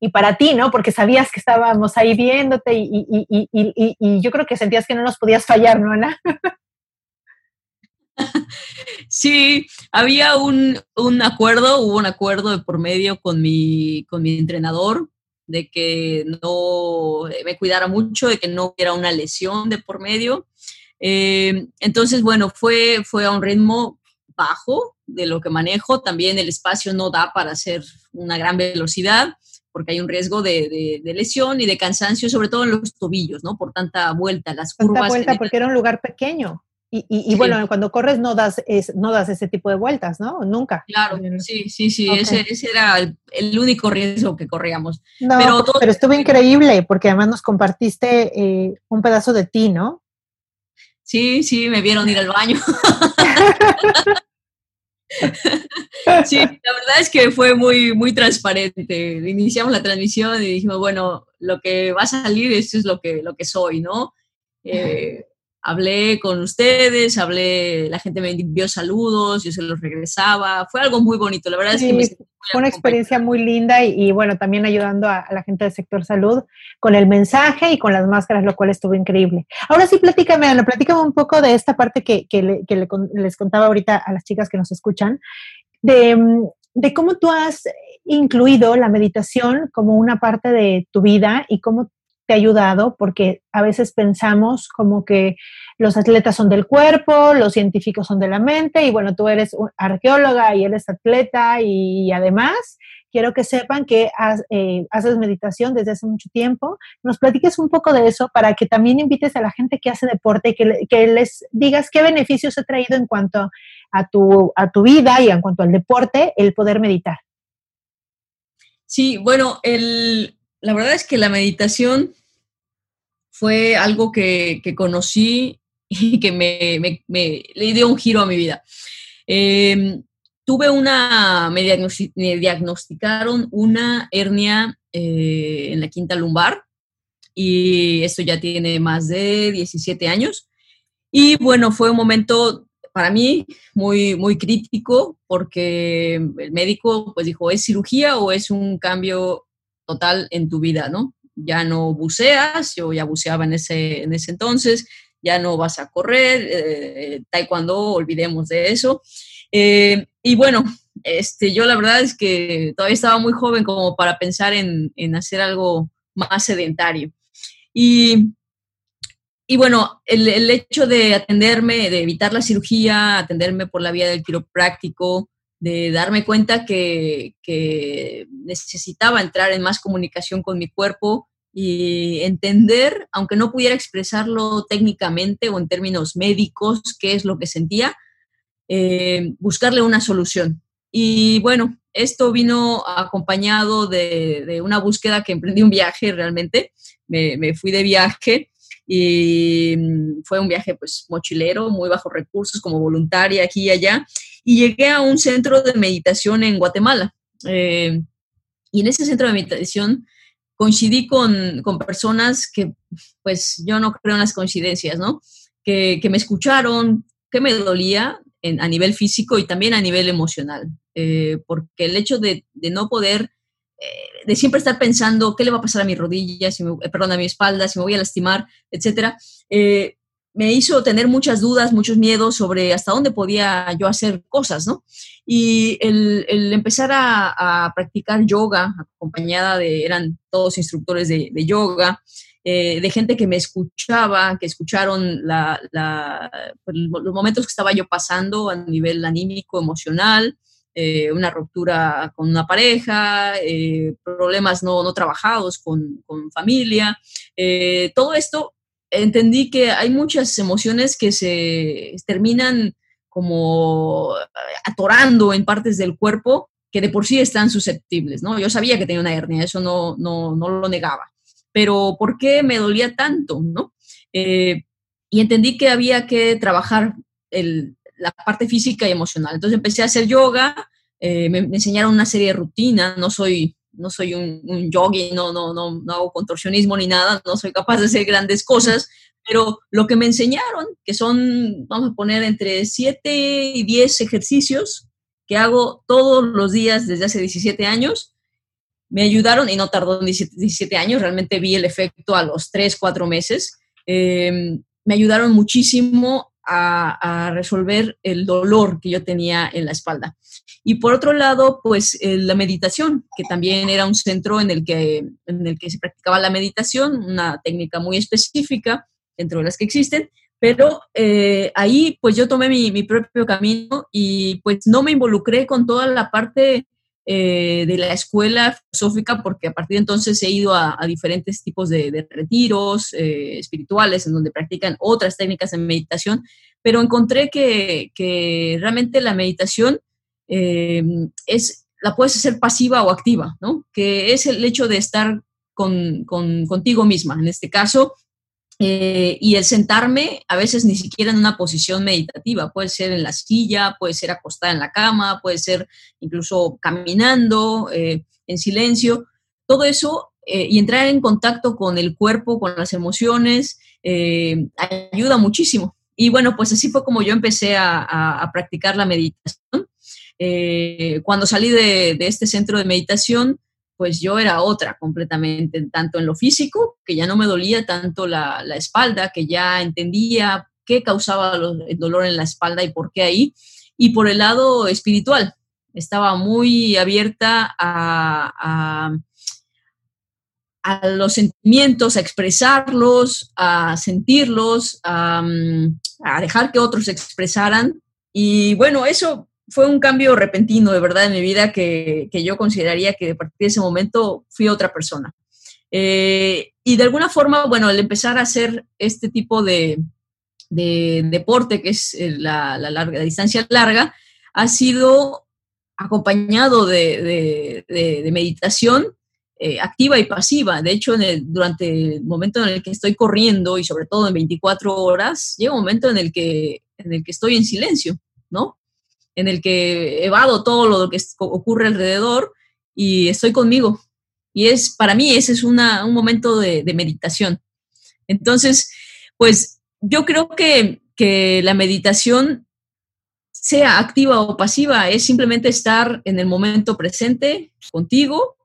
Speaker 2: y para ti, ¿no? Porque sabías que estábamos ahí viéndote y, y, y, y yo creo que sentías que no nos podías fallar, ¿no, Ana?
Speaker 3: Sí, había un, un, acuerdo, hubo un acuerdo de por medio con mi, con mi entrenador de que no me cuidara mucho, de que no hubiera una lesión de por medio. Eh, entonces, bueno, fue, fue a un ritmo bajo de lo que manejo. También el espacio no da para hacer una gran velocidad porque hay un riesgo de, de, lesión y de cansancio, sobre todo en los tobillos, ¿no? Por tanta vuelta, las curvas.
Speaker 2: Tanta vuelta, porque era un lugar pequeño. Y, y, bueno, cuando corres no das, es, no das ese tipo de vueltas, ¿no? Nunca.
Speaker 3: Claro, sí, sí, sí, ese, ese, era el, único riesgo que corríamos.
Speaker 2: No, pero, pero estuvo increíble porque además nos compartiste eh, un pedazo de ti, ¿no?
Speaker 3: Sí, sí, me vieron ir al baño. sí, la verdad es que fue muy, muy transparente. Iniciamos la transmisión y dijimos, bueno, lo que va a salir, esto es lo que, lo que soy, ¿no? Eh, hablé con ustedes, hablé, la gente me envió saludos, yo se los regresaba, fue algo muy bonito, la verdad es que me
Speaker 2: fue una experiencia muy linda y, bueno, también ayudando a, la gente del sector salud con el mensaje y con las máscaras, lo cual estuvo increíble. Ahora sí, platícame, Ana, platícame un poco de esta parte que, que, les contaba ahorita a las chicas que nos escuchan, de, de cómo tú has incluido la meditación como una parte de tu vida y cómo te ha ayudado? Porque a veces pensamos como que los atletas son del cuerpo, los científicos son de la mente, y bueno, tú eres arqueóloga y eres atleta y además quiero que sepan que eh, haces meditación desde hace mucho tiempo. Nos platiques un poco de eso para que también invites a la gente que hace deporte y que, que les digas qué beneficios ha traído en cuanto a tu, a tu vida y en cuanto al deporte el poder meditar.
Speaker 3: Sí, bueno, el, la verdad es que la meditación fue algo que, conocí y que me, le dio un giro a mi vida. Em, tuve una, me, diagnosticaron una hernia eh, en la quinta lumbar y esto ya tiene más de 17 años. Y bueno, fue un momento para mí muy, muy crítico porque el médico pues dijo, ¿es cirugía o es un cambio total en tu vida, ¿no? Ya no buceas, yo ya buceaba en ese, en ese entonces, ya no vas a correr, eh, taekwondo, olvidemos de eso. Eh, y bueno, este, yo la verdad es que todavía estaba muy joven como para pensar en, en hacer algo más sedentario. Y, y bueno, el, el, hecho de atenderme, de evitar la cirugía, atenderme por la vía del quiropráctico, de darme cuenta que, necesitaba entrar en más comunicación con mi cuerpo y entender, aunque no pudiera expresarlo técnicamente o en términos médicos, qué es lo que sentía, eh, buscarle una solución. Y bueno, esto vino acompañado de, una búsqueda que emprendí un viaje realmente. Me, me, fui de viaje y mm, fue un viaje pues mochilero, muy bajo recursos, como voluntaria aquí y allá y llegué a un centro de meditación en Guatemala. Eh, y en ese centro de meditación coincidí con, con, personas que, pues yo no creo en las coincidencias, ¿no? Que, que me escucharon, que me dolía en, a nivel físico y también a nivel emocional, eh, porque el hecho de, de no poder, eh, de siempre estar pensando qué le va a pasar a mi rodilla, si perdón, a mi espalda, si me voy a lastimar, etcétera, me hizo tener muchas dudas, muchos miedos sobre hasta dónde podía yo hacer cosas, ¿no? Y el, empezar a, practicar yoga, acompañada de, eran todos instructores de, yoga, eh, de gente que me escuchaba, que escucharon pues, los momentos que estaba yo pasando a nivel anímico, emocional, eh, una ruptura con una pareja, eh, problemas no, no trabajados con, con familia. todo esto entendí que hay muchas emociones que se terminan como atorando en partes del cuerpo que de por sí están susceptibles, ¿no? Yo sabía que tenía una hernia, eso no, no, no lo negaba, pero ¿por qué me dolía tanto, no? Eh, y entendí que había que trabajar el, la parte física y emocional. Entonces empecé a hacer yoga, eh, me, enseñaron una serie de rutinas, no soy no soy un, un no, no, no, no hago contorsionismo ni nada, no soy capaz de hacer grandes cosas, pero lo que me enseñaron, que son, vamos a poner, entre 7 y 10 ejercicios que hago todos los días desde hace 17 años, me ayudaron y no tardó 17, años, realmente vi el efecto a los 3, 4 meses. Em, me ayudaron muchísimo a, resolver el dolor que yo tenía en la espalda. Y por otro lado, pues eh, la meditación, que también era un centro en el, que, en el que se practicaba la meditación, una técnica muy específica dentro de las que existen, pero eh, ahí pues yo tomé mi, mi, propio camino y pues no me involucré con toda la parte eh, de la escuela filosófica, porque a partir de entonces he ido a, diferentes tipos de, retiros eh, espirituales en donde practican otras técnicas de meditación, pero encontré que, realmente la meditación eh, es, la puedes hacer pasiva o activa, ¿no? Que es el hecho de estar con, contigo misma. En este caso, eh, y el sentarme a veces ni siquiera en una posición meditativa, puede ser en la silla, puede ser acostada en la cama, puede ser incluso caminando eh, en silencio, todo eso eh, y entrar en contacto con el cuerpo, con las emociones, ayuda muchísimo. Y bueno, pues así fue como yo empecé a, practicar la meditación. cuando salí de este centro de meditación, pues yo era otra completamente, tanto en lo físico, que ya no me dolía tanto la, espalda, que ya entendía qué causaba el dolor en la espalda y por qué ahí, y por el lado espiritual. Estaba muy abierta a, a, los sentimientos, a expresarlos, a sentirlos, a, a dejar que otros expresaran. Y bueno, eso fue un cambio repentino, de verdad, en mi vida que, yo consideraría que a partir de ese momento fui otra persona. Eh, y de alguna forma, bueno, al empezar a hacer este tipo de, deporte, que es eh, la, larga, distancia larga, ha sido acompañado de, meditación eh, activa y pasiva. De hecho, durante el momento en el que estoy corriendo y sobre todo en 24 horas, llega un momento en el que, en el que estoy en silencio, ¿no? En el que evado todo lo que ocurre alrededor y estoy conmigo. Y es, para mí, ese es un momento de, meditación. Entonces, pues yo creo que, que la meditación, sea activa o pasiva, es simplemente estar en el momento presente contigo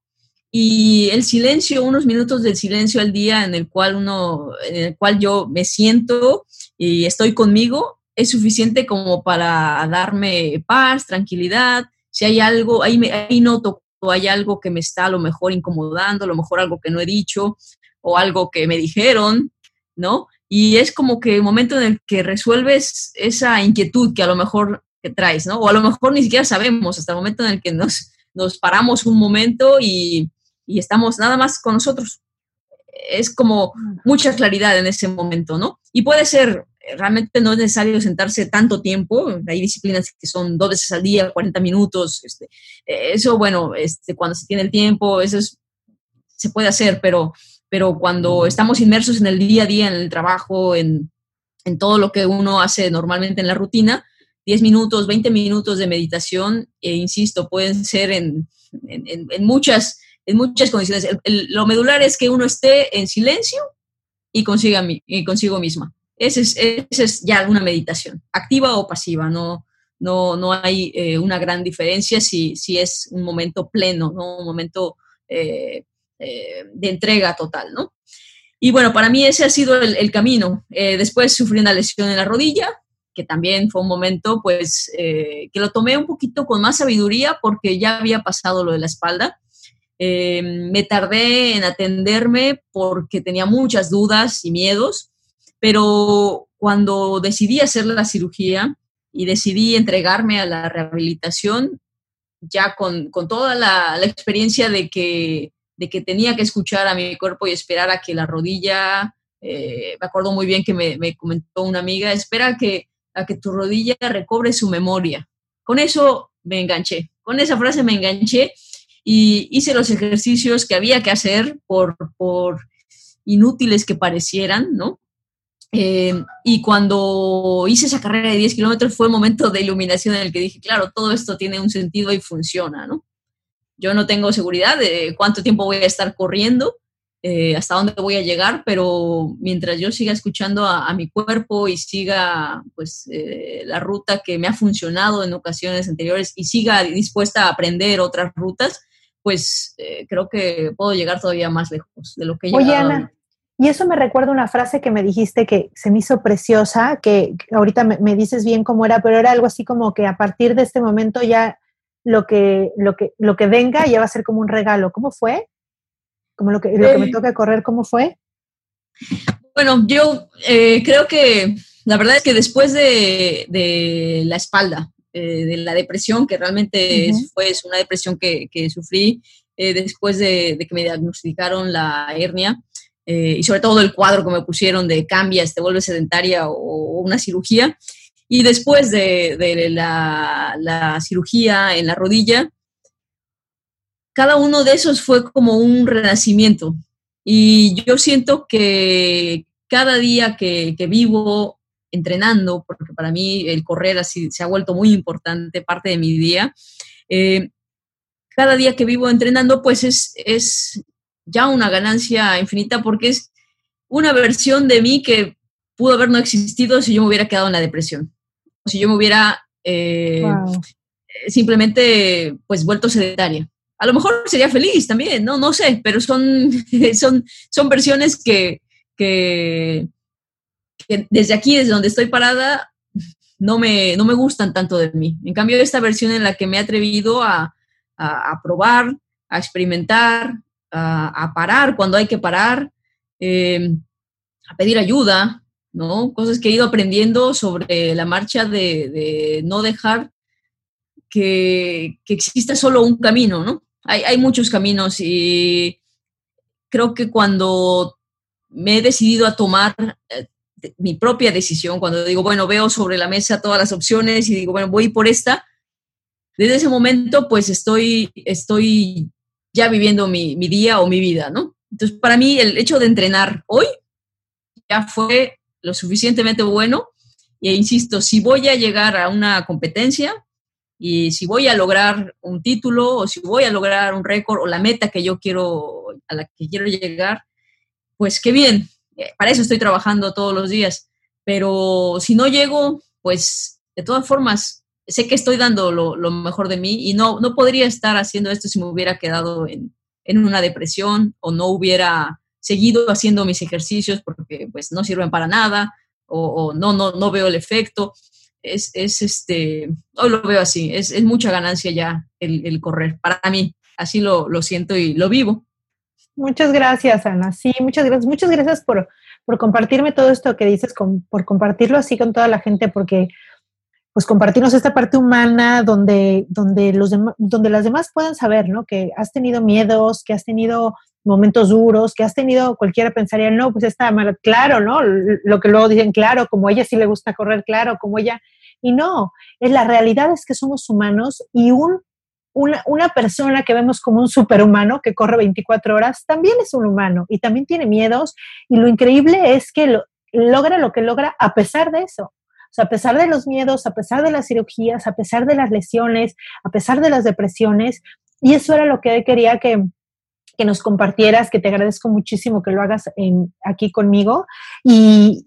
Speaker 3: y el silencio, unos minutos de silencio al día en el cual uno, en el cual yo me siento y estoy conmigo, es suficiente como para darme paz, tranquilidad. Si hay algo, ahí, me, ahí noto hay algo que me está a lo mejor incomodando, a lo mejor algo que no he dicho o algo que me dijeron, ¿no? Y es como que el momento en el que resuelves esa inquietud que a lo mejor que traes, ¿no? O a lo mejor ni siquiera sabemos hasta el momento en el que nos, nos paramos un momento y, y estamos nada más con nosotros. Es como mucha claridad en ese momento, ¿no? Y puede ser realmente no es necesario sentarse tanto tiempo, hay disciplinas que son dos veces al día, 40 minutos, este, eso, bueno, este, cuando se tiene el tiempo, eso se puede hacer, pero, pero cuando estamos inmersos en el día a día, en el trabajo, en, en todo lo que uno hace normalmente en la rutina, 10 minutos, 20 minutos de meditación, e insisto, pueden ser en, en, en muchas, en muchas condiciones. lo medular es que uno esté en silencio y consiga, y consigo misma. Esa es, es, ya una meditación, activa o pasiva, no, no, no hay eh, una gran diferencia si, si, es un momento pleno, ¿no? un momento eh, eh, de entrega total. ¿no? Y bueno, para mí ese ha sido el, camino. después sufrí una lesión en la rodilla, que también fue un momento pues que lo tomé un poquito con más sabiduría porque ya había pasado lo de la espalda. Me tardé en atenderme porque tenía muchas dudas y miedos pero cuando decidí hacer la cirugía y decidí entregarme a la rehabilitación, ya con, toda la, experiencia de que, de que tenía que escuchar a mi cuerpo y esperar a que la rodilla, eh, me acuerdo muy bien que me, comentó una amiga, espera que, a que tu rodilla recobre su memoria. Con eso me enganché, con esa frase me enganché y hice los ejercicios que había que hacer por, inútiles que parecieran, ¿no? Eh, y cuando hice esa carrera de 10 kilómetros fue el momento de iluminación en el que dije, claro, todo esto tiene un sentido y funciona, ¿no? Yo no tengo seguridad de cuánto tiempo voy a estar corriendo, eh, hasta dónde voy a llegar, pero mientras yo siga escuchando a, mi cuerpo y siga pues eh, la ruta que me ha funcionado en ocasiones anteriores y siga dispuesta a aprender otras rutas, pues eh, creo que puedo llegar todavía más lejos de lo que he
Speaker 2: Oye, Ana, y eso me recuerda una frase que me dijiste que se me hizo preciosa, que ahorita me, dices bien cómo era, pero era algo así como que a partir de este momento ya lo que, lo que, lo que venga ya va a ser como un regalo. ¿Cómo fue? Como lo que, lo que me toca correr, ¿cómo fue?
Speaker 3: Bueno, yo eh, creo que la verdad es que después de, la espalda, eh, de la depresión, que realmente fue una depresión que, sufrí eh, después de, que me diagnosticaron la hernia, y sobre todo el cuadro que me pusieron de cambias, te vuelves sedentaria o, una cirugía, y después de, la, la cirugía en la rodilla, cada uno de esos fue como un renacimiento. Y yo siento que cada día que, vivo entrenando, porque para mí el correr así se ha vuelto muy importante, parte de mi día, eh, cada día que vivo entrenando, pues es, es ya una ganancia infinita porque es una versión de mí que pudo haber no existido si yo me hubiera quedado en la depresión, si yo me hubiera eh, simplemente pues vuelto sedentaria. A lo mejor sería feliz también, no, no sé, pero son, son, son versiones que, que, desde aquí, desde donde estoy parada, no me, no me gustan tanto de mí. En cambio, esta versión en la que me he atrevido a, probar, a experimentar, a, parar cuando hay que parar, em, a pedir ayuda, ¿no? Cosas que he ido aprendiendo sobre la marcha de, de no dejar que, que, exista solo un camino, ¿no? hay, muchos caminos y creo que cuando me he decidido a tomar mi propia decisión, cuando digo, bueno, veo sobre la mesa todas las opciones y digo, bueno, voy por esta, desde ese momento pues estoy, estoy ya viviendo mi, mi día o mi vida, ¿no? Entonces, para mí el hecho de entrenar hoy ya fue lo suficientemente bueno e insisto, si voy a llegar a una competencia, y si voy a lograr un título o si voy a lograr un récord o la meta que yo quiero, a la que quiero llegar, pues qué bien, para eso estoy trabajando todos los días. Pero si no llego, pues de todas formas, sé que estoy dando lo, mejor de mí y no, no podría estar haciendo esto si me hubiera quedado en, en una depresión o no hubiera seguido haciendo mis ejercicios porque pues no sirven para nada o, o no, no, no veo el efecto es, es este, hoy lo veo así, es, es mucha ganancia ya el, el, correr, para mí, así lo, lo, siento y lo vivo.
Speaker 2: Muchas gracias, Ana, sí, muchas gracias, muchas gracias por, por compartirme todo esto que dices, con, por compartirlo así con toda la gente, porque pues compartirnos esta parte humana donde, donde, los donde las demás puedan saber, ¿no? Que has tenido miedos, que has tenido momentos duros, que has tenido, cualquiera pensaría, no, pues está mal, claro, ¿no? Lo que luego dicen, claro, como ella sí le gusta correr, claro, como ella, y no, es la realidad es que somos humanos y un, una, una persona que vemos como un superhumano que corre 24 horas también es un humano y también tiene miedos y lo increíble es que lo, logra lo que logra a pesar de eso. O sea, a pesar de los miedos, a pesar de las cirugías, a pesar de las lesiones, a pesar de las depresiones, y eso era lo que quería que, que nos compartieras, que te agradezco muchísimo que lo hagas en, aquí conmigo. Y,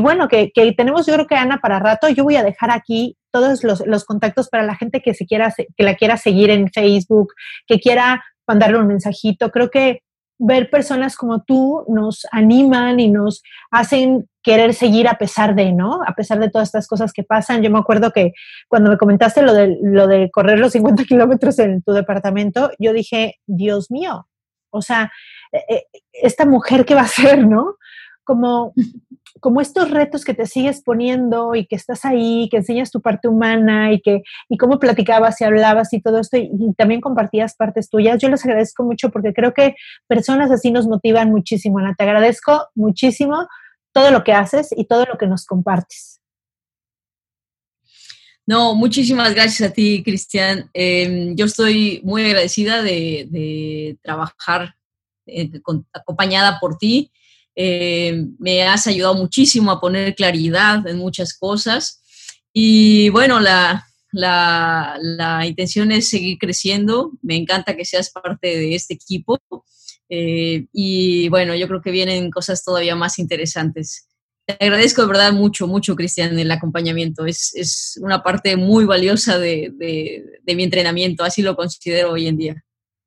Speaker 2: bueno, que, que, tenemos, yo creo que Ana, para rato, yo voy a dejar aquí todos los, los, contactos para la gente que, se quiera, que la quiera seguir en Facebook, que quiera mandarle un mensajito. Creo que ver personas como tú nos animan y nos hacen querer seguir a pesar de, ¿no? A pesar de todas estas cosas que pasan. Yo me acuerdo que cuando me comentaste lo de, lo de correr los 50 kilómetros en tu departamento, yo dije, Dios mío, o sea, eh, eh, esta mujer qué va a hacer, ¿no? Como, como estos retos que te sigues poniendo y que estás ahí, que enseñas tu parte humana y que y cómo platicabas y hablabas y todo esto y, también compartías partes tuyas. Yo les agradezco mucho porque creo que personas así nos motivan muchísimo, Ana. Te agradezco muchísimo todo lo que haces y todo lo que nos compartes.
Speaker 3: No, muchísimas gracias a ti, Cristian. Em, yo estoy muy agradecida de, trabajar eh, acompañada por ti. Em, me has ayudado muchísimo a poner claridad en muchas cosas. Y bueno, la, la, intención es seguir creciendo. Me encanta que seas parte de este equipo. Eh, y bueno, yo creo que vienen cosas todavía más interesantes. Te agradezco de verdad mucho, mucho, Cristian, el acompañamiento. Es, es una parte muy valiosa de, de, mi entrenamiento, así lo considero hoy en día.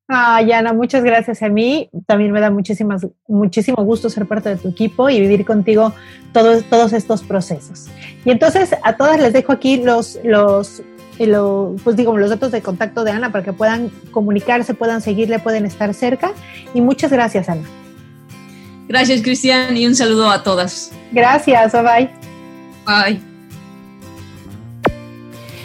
Speaker 2: Ah, Yana, muchas gracias a mí. También me da muchísimas, muchísimo gusto ser parte de tu equipo y vivir contigo todos, todos estos procesos. Y entonces a todas les dejo aquí los, los, pues digo, los datos de contacto de Ana para que puedan comunicarse, puedan seguirle, pueden estar cerca. Y muchas gracias, Ana.
Speaker 3: Gracias, Cristian, y un saludo a todas.
Speaker 2: Gracias, bye.
Speaker 3: Bye.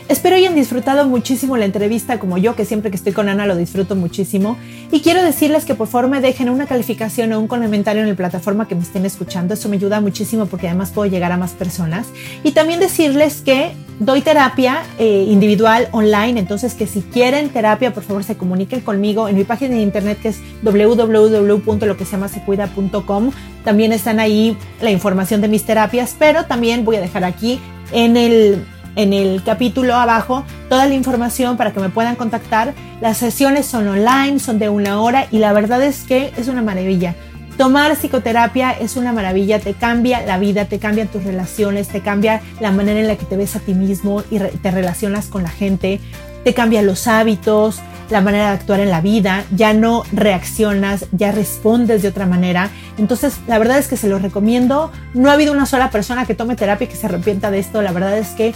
Speaker 2: Espero hayan disfrutado muchísimo la entrevista como yo, que siempre que estoy con Ana lo disfruto muchísimo. Y quiero decirles que por favor me dejen una calificación o un comentario en la plataforma que me estén escuchando. Eso me ayuda muchísimo porque además puedo llegar a más personas. Y también decirles que doy terapia eh, individual online, entonces que si quieren terapia, por favor se comuniquen conmigo en mi página de internet que es www.loqueseamasecuida.com. También están ahí la información de mis terapias, pero también voy a dejar aquí en el en el capítulo abajo toda la información para que me puedan contactar. Las sesiones son online, son de una hora y la verdad es que es una maravilla. Tomar psicoterapia es una maravilla, te cambia la vida, te cambian tus relaciones, te cambia la manera en la que te ves a ti mismo y te relacionas con la gente, te cambia los hábitos, la manera de actuar en la vida, ya no reaccionas, ya respondes de otra manera. Entonces, la verdad es que se lo recomiendo. No ha habido una sola persona que tome terapia que se arrepienta de esto. La verdad es que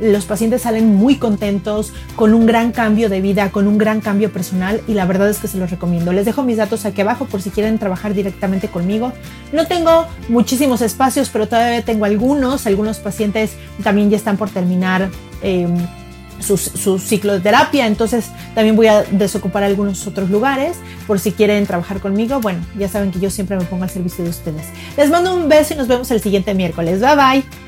Speaker 2: los pacientes salen muy contentos, con un gran cambio de vida, con un gran cambio personal y la verdad es que se los recomiendo. Les dejo mis datos aquí abajo por si quieren trabajar directamente conmigo. No tengo muchísimos espacios, pero todavía tengo algunos. Algunos pacientes también ya están por terminar. Em, su, su, ciclo de terapia, entonces también voy a desocupar algunos otros lugares por si quieren trabajar conmigo. Bueno, ya saben que yo siempre me pongo al servicio de ustedes. Les mando un beso y nos vemos el siguiente miércoles. Bye bye.